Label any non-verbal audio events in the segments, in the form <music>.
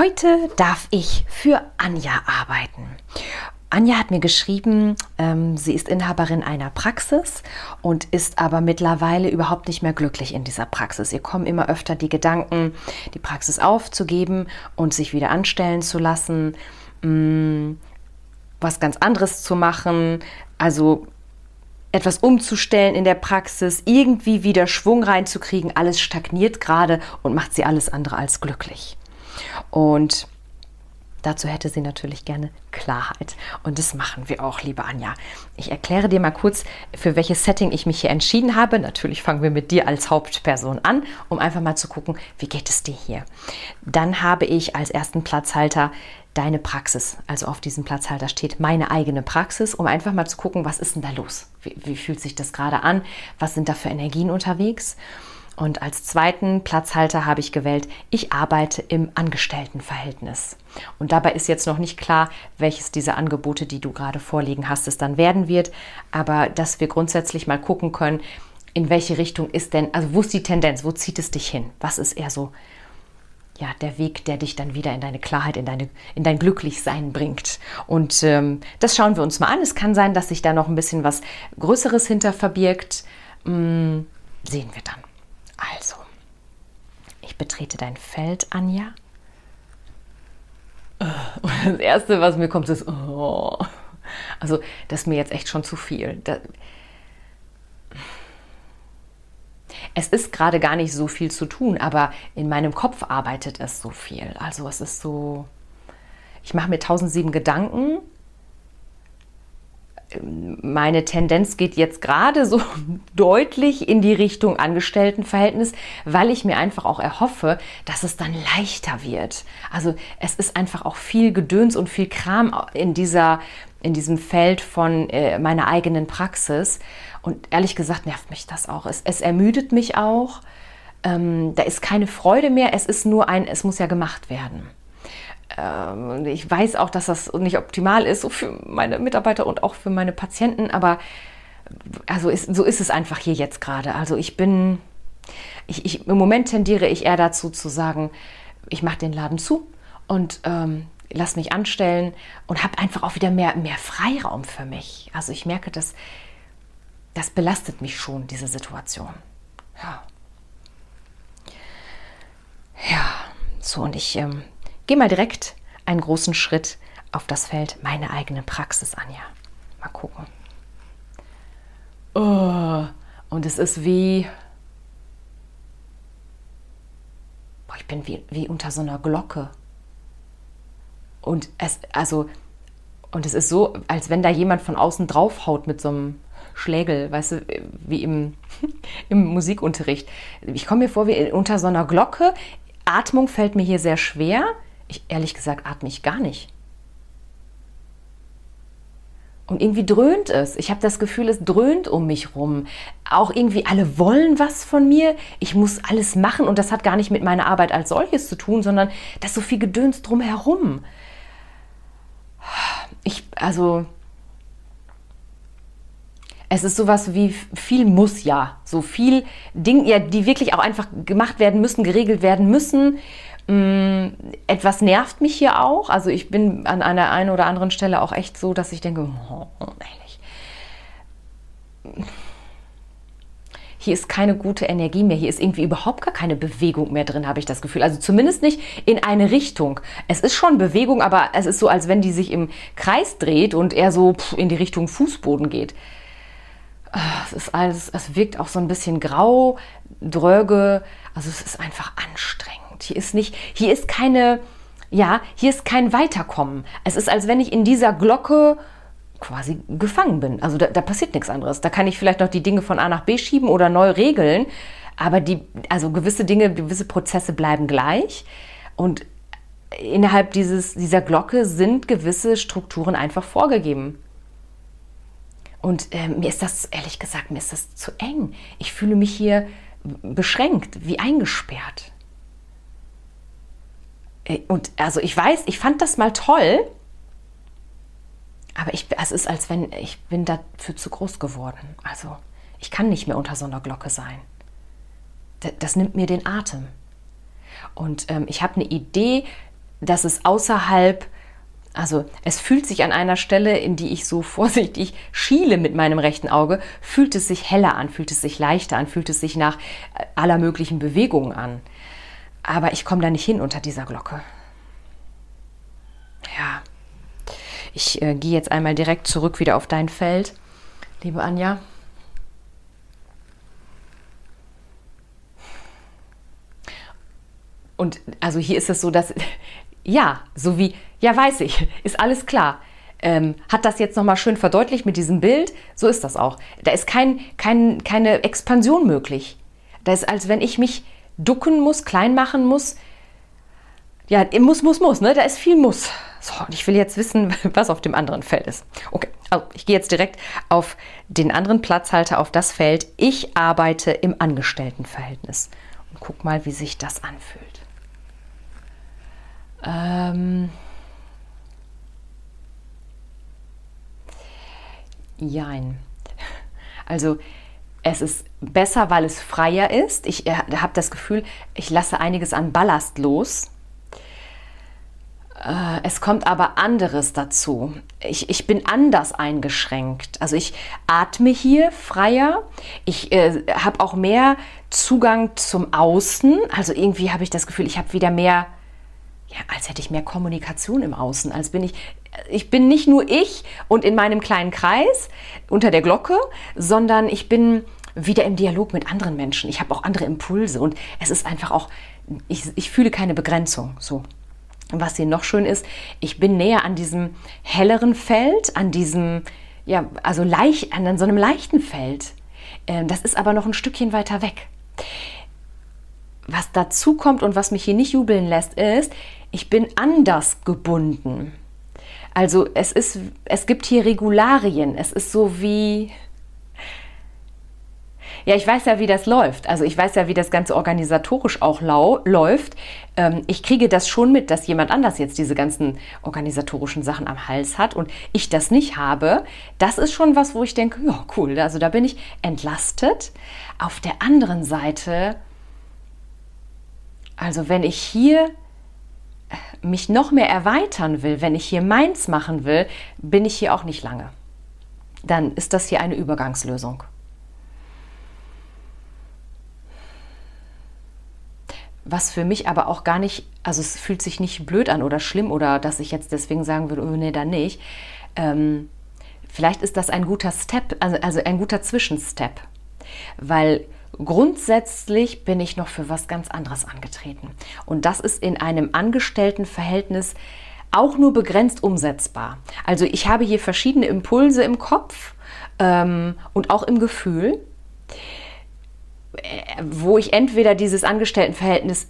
Heute darf ich für Anja arbeiten. Anja hat mir geschrieben, ähm, sie ist Inhaberin einer Praxis und ist aber mittlerweile überhaupt nicht mehr glücklich in dieser Praxis. Ihr kommen immer öfter die Gedanken, die Praxis aufzugeben und sich wieder anstellen zu lassen, mh, mm, was ganz anderes zu machen, also etwas umzustellen in der Praxis, irgendwie wieder Schwung reinzukriegen. Alles stagniert gerade und macht sie alles andere als glücklich. Und Dazu hätte sie natürlich gerne Klarheit. Und das machen wir auch, liebe Anja. Ich erkläre dir mal kurz, für welches Setting ich mich hier entschieden habe. Natürlich fangen wir mit dir als Hauptperson an, um einfach mal zu gucken, wie geht es dir hier. Dann habe ich als ersten Platzhalter deine Praxis. Also auf diesem Platzhalter steht meine eigene Praxis, um einfach mal zu gucken, was ist denn da los? Wie, wie fühlt sich das gerade an? Was sind da für Energien unterwegs? Und als zweiten Platzhalter habe ich gewählt, ich arbeite im Angestelltenverhältnis. Und dabei ist jetzt noch nicht klar, welches dieser Angebote, die du gerade vorliegen hast, es dann werden wird. Aber dass wir grundsätzlich mal gucken können, in welche Richtung ist denn, also wo ist die Tendenz, wo zieht es dich hin? Was ist eher so, ja, der Weg, der dich dann wieder in deine Klarheit, in, deine, in dein Glücklichsein bringt. Und ähm, das schauen wir uns mal an. Es kann sein, dass sich da noch ein bisschen was Größeres hinter verbirgt. Hm, sehen wir dann. Also, ich betrete dein Feld, Anja. Und <laughs> das Erste, was mir kommt, ist, oh. also das ist mir jetzt echt schon zu viel. Das, es ist gerade gar nicht so viel zu tun, aber in meinem Kopf arbeitet es so viel. Also es ist so, ich mache mir 1007 Gedanken meine Tendenz geht jetzt gerade so <laughs> deutlich in die Richtung Angestelltenverhältnis, weil ich mir einfach auch erhoffe, dass es dann leichter wird. Also es ist einfach auch viel Gedöns und viel Kram in dieser in diesem Feld von äh, meiner eigenen Praxis. Und ehrlich gesagt nervt mich das auch. Es, es ermüdet mich auch. Ähm, da ist keine Freude mehr. Es ist nur ein, es muss ja gemacht werden. Ähm, ich weiß auch, dass das nicht optimal ist, so für meine Mitarbeiter und auch für meine Patienten, aber also ist, so ist es einfach hier jetzt gerade. Also ich bin, ich, ich, im Moment tendiere ich eher dazu zu sagen, ich mache den Laden zu und ähm, lass mich anstellen und habe einfach auch wieder mehr, mehr Freiraum für mich. Also ich merke, dass das belastet mich schon, diese Situation. Ja. Ja, so und ich ähm, Geh mal direkt einen großen Schritt auf das Feld meine eigene Praxis, Anja. Mal gucken. Oh, und es ist wie. Boah, ich bin wie, wie unter so einer Glocke. Und es, also, und es ist so, als wenn da jemand von außen draufhaut mit so einem Schlägel, weißt du, wie im, <laughs> im Musikunterricht. Ich komme mir vor wie unter so einer Glocke. Atmung fällt mir hier sehr schwer ich, ehrlich gesagt atme ich gar nicht. Und irgendwie dröhnt es. Ich habe das Gefühl, es dröhnt um mich rum. Auch irgendwie alle wollen was von mir. Ich muss alles machen und das hat gar nicht mit meiner Arbeit als solches zu tun, sondern das ist so viel Gedöns drumherum. Ich, also, es ist sowas wie viel muss ja. So viel Dinge, ja, die wirklich auch einfach gemacht werden müssen, geregelt werden müssen. Mm, etwas nervt mich hier auch. Also ich bin an einer einen oder anderen Stelle auch echt so, dass ich denke, oh, ehrlich. Hier ist keine gute Energie mehr. Hier ist irgendwie überhaupt gar keine Bewegung mehr drin, habe ich das Gefühl. Also zumindest nicht in eine Richtung. Es ist schon Bewegung, aber es ist so, als wenn die sich im Kreis dreht und eher so in die Richtung Fußboden geht. Ah, es ist alles, es wirkt auch so ein bisschen grau, dröge. Also es ist einfach anstrengend. Hier ist nicht, hier ist keine, ja, hier ist kein Weiterkommen. Es ist, als wenn ich in dieser Glocke quasi gefangen bin. Also da, da passiert nichts anderes. Da kann ich vielleicht noch die Dinge von A nach B schieben oder neu regeln. aber die, also gewisse Dinge, gewisse Prozesse bleiben gleich und innerhalb dieses, dieser Glocke sind gewisse Strukturen einfach vorgegeben. Und äh, mir ist das, ehrlich gesagt, mir ist das zu eng. Ich fühle mich hier beschränkt, wie eingesperrt. Und also ich weiß, ich fand das mal toll, aber ich, es ist, als wenn ich bin dafür zu groß geworden. Also ich kann nicht mehr unter so einer Glocke sein. Das, das nimmt mir den Atem. Und ähm, ich habe eine Idee, dass es außerhalb, also es fühlt sich an einer Stelle, in die ich so <laughs> vorsichtig schiele mit meinem rechten Auge, fühlt es sich heller an, fühlt es sich leichter an, fühlt es sich nach äh, aller möglichen Bewegungen an. Aber ich komme da nicht hin unter dieser Glocke. Ja, ich äh, gehe jetzt einmal direkt zurück wieder auf dein Feld, liebe Anja. Und also hier ist es so, dass <laughs> ja, so wie, ja, weiß ich, <laughs> ist alles klar. Ähm, hat das jetzt nochmal schön verdeutlicht mit diesem Bild? So ist das auch. Da ist kein, kein, keine Expansion möglich. Da ist, als wenn ich mich ducken muss, klein machen muss. Ja, muss, muss, muss, ne? Da ist viel Muss. So, und ich will jetzt wissen, <laughs> was auf dem anderen Feld ist. Okay, also ich gehe jetzt direkt auf den anderen Platzhalter, auf das Feld. Ich arbeite im Angestelltenverhältnis. Und guck mal, wie sich das anfühlt. Ähm, jein. Also es ist besser, weil es freier ist. Ich äh, habe das Gefühl, ich lasse einiges an Ballast los. Äh, es kommt aber anderes dazu. Ich, ich bin anders eingeschränkt. Also ich atme hier freier. Ich äh, habe auch mehr Zugang zum Außen. Also irgendwie habe ich das Gefühl, ich habe wieder mehr ja, als hätte ich mehr Kommunikation im Außen, als bin ich, ich bin nicht nur ich und in meinem kleinen Kreis unter der Glocke, sondern ich bin wieder im Dialog mit anderen Menschen. Ich habe auch andere Impulse und es ist einfach auch, ich, ich fühle keine Begrenzung. So. Was hier noch schön ist, ich bin näher an diesem helleren Feld, an diesem, ja, also leicht, an so einem leichten Feld. Ähm, das ist aber noch ein Stückchen weiter weg. Was dazu kommt und was mich hier nicht jubeln lässt, ist, ich bin anders gebunden. Also es ist, es gibt hier Regularien. Es ist so wie, ja, ich weiß ja, wie das läuft. Also ich weiß ja, wie das Ganze organisatorisch auch lau läuft. Ähm, ich kriege das schon mit, dass jemand anders jetzt diese ganzen organisatorischen Sachen am Hals hat und ich das nicht habe. Das ist schon was, wo ich denke, ja, cool. Also da bin ich entlastet. Auf der anderen Seite, also wenn ich hier mich noch mehr erweitern will, wenn ich hier meins machen will, bin ich hier auch nicht lange. Dann ist das hier eine Übergangslösung. Was für mich aber auch gar nicht, also es fühlt sich nicht blöd an oder schlimm oder dass ich jetzt deswegen sagen würde, oh nee, dann nicht. Ähm, vielleicht ist das ein guter Step, also, also ein guter Zwischenstep. Weil Grundsätzlich bin ich noch für was ganz anderes angetreten. Und das ist in einem Angestelltenverhältnis auch nur begrenzt umsetzbar. Also ich habe hier verschiedene Impulse im Kopf ähm, und auch im Gefühl, äh, wo ich entweder dieses Angestelltenverhältnis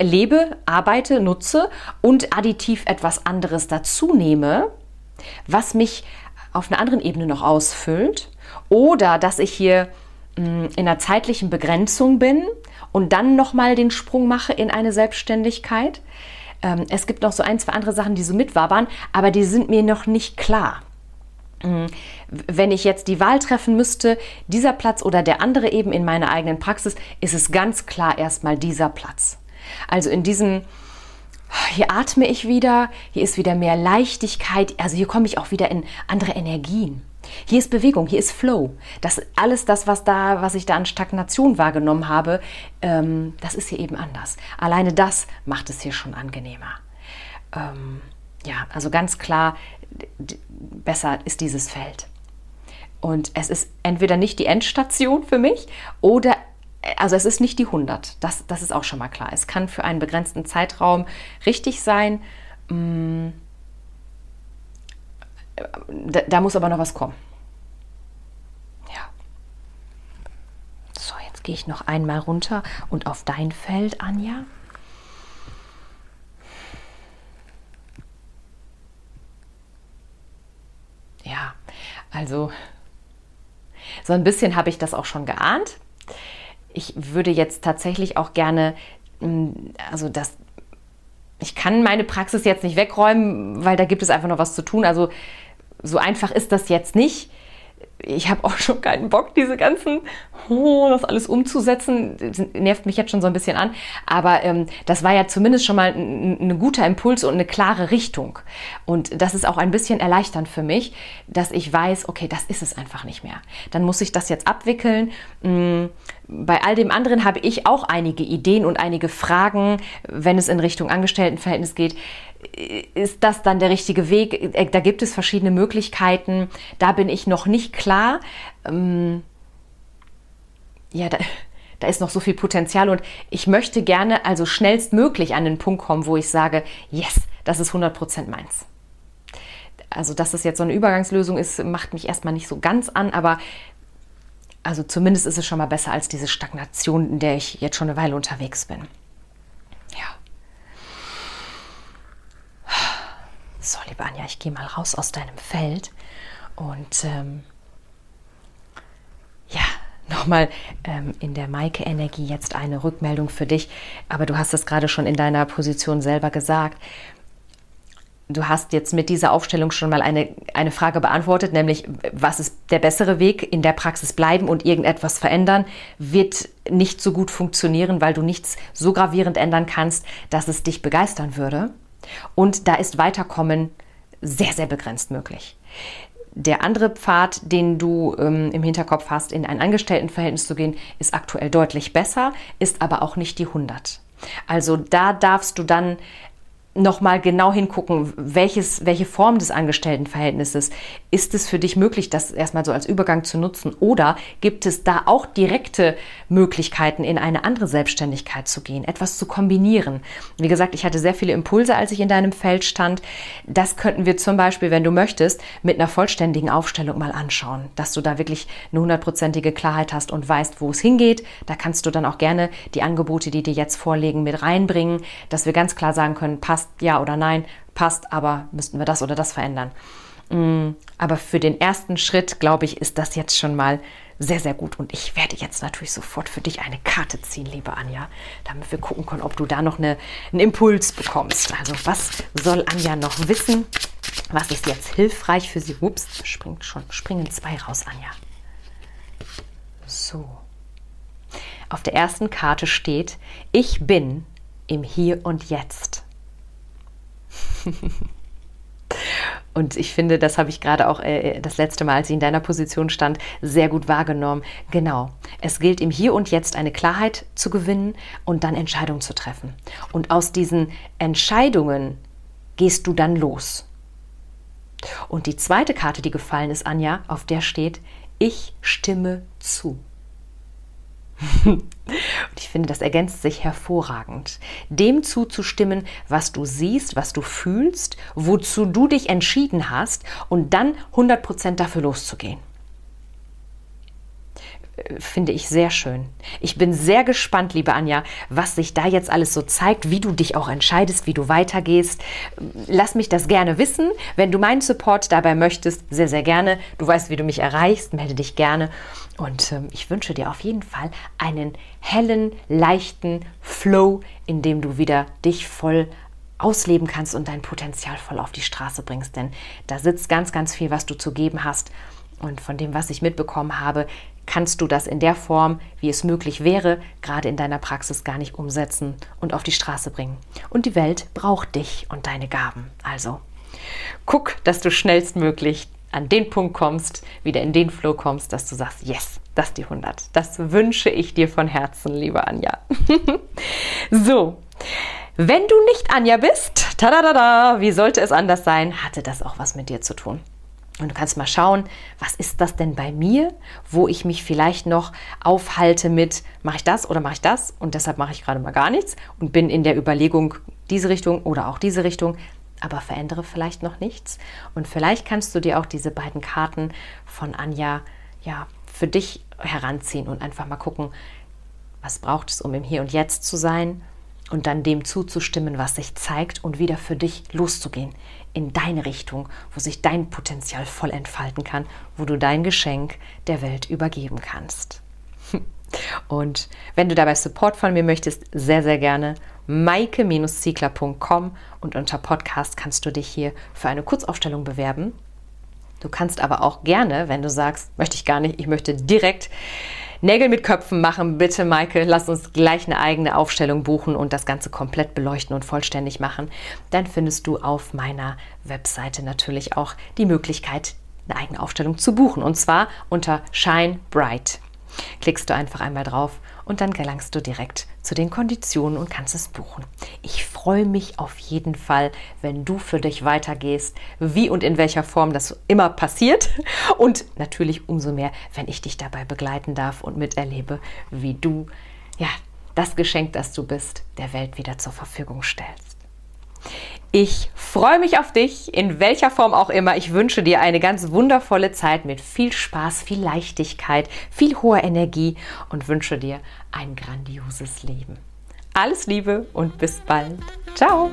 lebe, arbeite, nutze und additiv etwas anderes dazu nehme, was mich auf einer anderen Ebene noch ausfüllt. Oder dass ich hier in einer zeitlichen Begrenzung bin und dann nochmal den Sprung mache in eine Selbstständigkeit. Ähm, es gibt noch so ein, zwei andere Sachen, die so mitwabern, aber die sind mir noch nicht klar. Wenn ich jetzt die Wahl treffen müsste, dieser Platz oder der andere eben in meiner eigenen Praxis, ist es ganz klar erstmal dieser Platz. Also in diesem, hier atme ich wieder, hier ist wieder mehr Leichtigkeit, also hier komme ich auch wieder in andere Energien. Hier ist Bewegung, hier ist Flow. Das alles das, was da, was ich da an Stagnation wahrgenommen habe, ähm, das ist hier eben anders. Alleine das macht es hier schon angenehmer. Ähm, ja, also ganz klar, besser ist dieses Feld. Und es ist entweder nicht die Endstation für mich oder also es ist nicht die 100. Das, das ist auch schon mal klar. Es kann für einen begrenzten Zeitraum richtig sein. Mh, mm, da, da muss aber noch was kommen. Ja. So, jetzt gehe ich noch einmal runter und auf dein Feld, Anja. Ja, also so ein bisschen habe ich das auch schon geahnt. Ich würde jetzt tatsächlich auch gerne, mm, also das, ich kann meine Praxis jetzt nicht wegräumen, weil da gibt es einfach noch was zu tun. Also so einfach ist das jetzt nicht ich habe auch <laughs> schon keinen Bock, diese ganzen, oh, das alles umzusetzen. Das nervt mich jetzt schon so ein bisschen an. Aber ähm, das war ja zumindest schon mal ein, ein, guter Impuls und eine klare Richtung. Und das ist auch ein bisschen erleichternd für mich, dass ich weiß, okay, das ist es einfach nicht mehr. Dann muss ich das jetzt abwickeln. Mm, bei all dem anderen habe ich auch einige Ideen und einige Fragen, wenn es in Richtung Angestelltenverhältnis geht ist das dann der richtige Weg? Äh, da gibt es verschiedene Möglichkeiten. Da bin ich noch nicht klar. Ähm, ja, da, da ist noch so viel Potenzial und ich möchte gerne also schnellstmöglich an den Punkt kommen, wo ich sage, yes, das ist 100% meins. Also, dass das jetzt so eine Übergangslösung ist, macht mich erstmal nicht so ganz an, aber also zumindest ist es schon mal besser als diese Stagnation, in der ich jetzt schon eine Weile unterwegs bin. So, liebe Anja, ich gehe mal raus aus deinem Feld und ähm, ja, <laughs> nochmal ähm, in der Maike-Energie jetzt eine Rückmeldung für dich. Aber du hast es gerade schon in deiner Position selber gesagt. Du hast jetzt mit dieser Aufstellung schon mal eine, eine Frage beantwortet, nämlich was ist der bessere Weg? In der Praxis bleiben und irgendetwas verändern wird nicht so gut funktionieren, weil du nichts so gravierend ändern kannst, dass es dich begeistern würde. Und da ist Weiterkommen sehr, sehr begrenzt möglich. Der andere Pfad, den du ähm, im Hinterkopf hast, in ein Angestelltenverhältnis zu gehen, ist aktuell deutlich besser, ist aber auch nicht die 100. Also da darfst du dann nochmal genau hingucken, welches, welche Form des Angestelltenverhältnisses ist es für dich möglich, das erstmal so als Übergang zu nutzen? Oder gibt es da auch direkte Möglichkeiten, in eine andere Selbstständigkeit zu gehen, etwas zu kombinieren? Wie gesagt, ich hatte sehr viele Impulse, als ich in deinem Feld stand. Das könnten wir zum Beispiel, wenn du möchtest, mit einer vollständigen Aufstellung mal anschauen, dass du da wirklich eine hundertprozentige Klarheit hast und weißt, wo es hingeht. Da kannst du dann auch gerne die Angebote, die dir jetzt vorlegen, mit reinbringen, dass wir ganz klar sagen können, passt passt, ja oder nein, passt, aber müssten wir das oder das verändern. Mm, aber für den ersten Schritt, glaube ich, ist das jetzt schon mal sehr, sehr gut. Und ich werde jetzt natürlich sofort für dich eine Karte ziehen, liebe Anja, damit wir gucken können, ob du da noch eine, einen Impuls bekommst. Also was soll Anja noch wissen? Was ist jetzt hilfreich für sie? Ups, springt schon, springen zwei raus, Anja. So. Auf der ersten Karte steht, ich bin im Hier und Jetzt. <laughs> Und ich finde, das habe ich gerade auch äh, das letzte Mal, als ich in deiner Position stand, sehr gut wahrgenommen. Genau. Es gilt im Hier und Jetzt eine Klarheit zu gewinnen und dann Entscheidungen zu treffen. Und aus diesen Entscheidungen gehst du dann los. Und die zweite Karte, die gefallen ist, Anja, auf der steht, ich stimme zu. <laughs> Und ich finde, das ergänzt sich hervorragend. Dem zuzustimmen, was du siehst, was du fühlst, wozu du dich entschieden hast und dann 100% dafür loszugehen finde ich sehr schön. Ich bin sehr gespannt, liebe Anja, was sich da jetzt alles so zeigt, wie du dich auch entscheidest, wie du weitergehst. Lass mich das gerne wissen. Wenn du meinen Support dabei möchtest, sehr, sehr gerne. Du weißt, wie du mich erreichst, melde dich gerne. Und ähm, ich wünsche dir auf jeden Fall einen hellen, leichten Flow, in dem du wieder dich voll ausleben kannst und dein Potenzial voll auf die Straße bringst. Denn da sitzt ganz, ganz viel, was du zu geben hast. Und von dem, was ich mitbekommen habe, kannst du das in der Form, wie es möglich wäre, gerade in deiner Praxis gar nicht umsetzen und auf die Straße bringen. Und die Welt braucht dich und deine Gaben. Also guck, dass du schnellstmöglich an den Punkt kommst, wieder in den Flow kommst, dass du sagst, yes, das ist die 100. Das wünsche ich dir von Herzen, liebe Anja. <laughs> so, wenn du nicht Anja bist, tada, wie sollte es anders sein, hatte das auch was mit dir zu tun. Und du kannst mal schauen, was ist das denn bei mir, wo ich mich vielleicht noch aufhalte mit, mache ich das oder mache ich das und deshalb mache ich gerade mal gar nichts und bin in der Überlegung, diese Richtung oder auch diese Richtung, aber verändere vielleicht noch nichts. Und vielleicht kannst du dir auch diese beiden Karten von Anja ja für dich heranziehen und einfach mal gucken, Was braucht es, um im Hier und Jetzt zu sein? Und dann dem zuzustimmen, was sich zeigt und wieder für dich loszugehen. In deine Richtung, wo sich dein Potenzial voll entfalten kann, wo du dein Geschenk der Welt übergeben kannst. <laughs> Und wenn du dabei Support von mir möchtest, sehr, sehr gerne maike-ziegler.com und unter Podcast kannst du dich hier für eine Kurzaufstellung bewerben. Du kannst aber auch gerne, wenn du sagst, möchte ich gar nicht, ich möchte direkt Nägel mit Köpfen machen, bitte Maike, lass uns gleich eine eigene Aufstellung buchen und das Ganze komplett beleuchten und vollständig machen. Dann findest du auf meiner Webseite natürlich auch die Möglichkeit, eine eigene Aufstellung zu buchen und zwar unter Shine Bright. Klickst du einfach einmal drauf und dann gelangst du direkt zu den Konditionen und kannst es buchen. Ich freue mich auf jeden Fall, wenn du für dich weitergehst, wie und in welcher Form das immer passiert <laughs> und natürlich umso mehr, wenn ich dich dabei begleiten darf und miterlebe, wie du ja das Geschenk, das du bist, der Welt wieder zur Verfügung stellst. Ich freue mich auf dich, in welcher Form auch immer. Ich wünsche dir eine ganz wundervolle Zeit mit viel Spaß, viel Leichtigkeit, viel hoher Energie und wünsche dir ein grandioses Leben. Alles Liebe und bis bald. Ciao!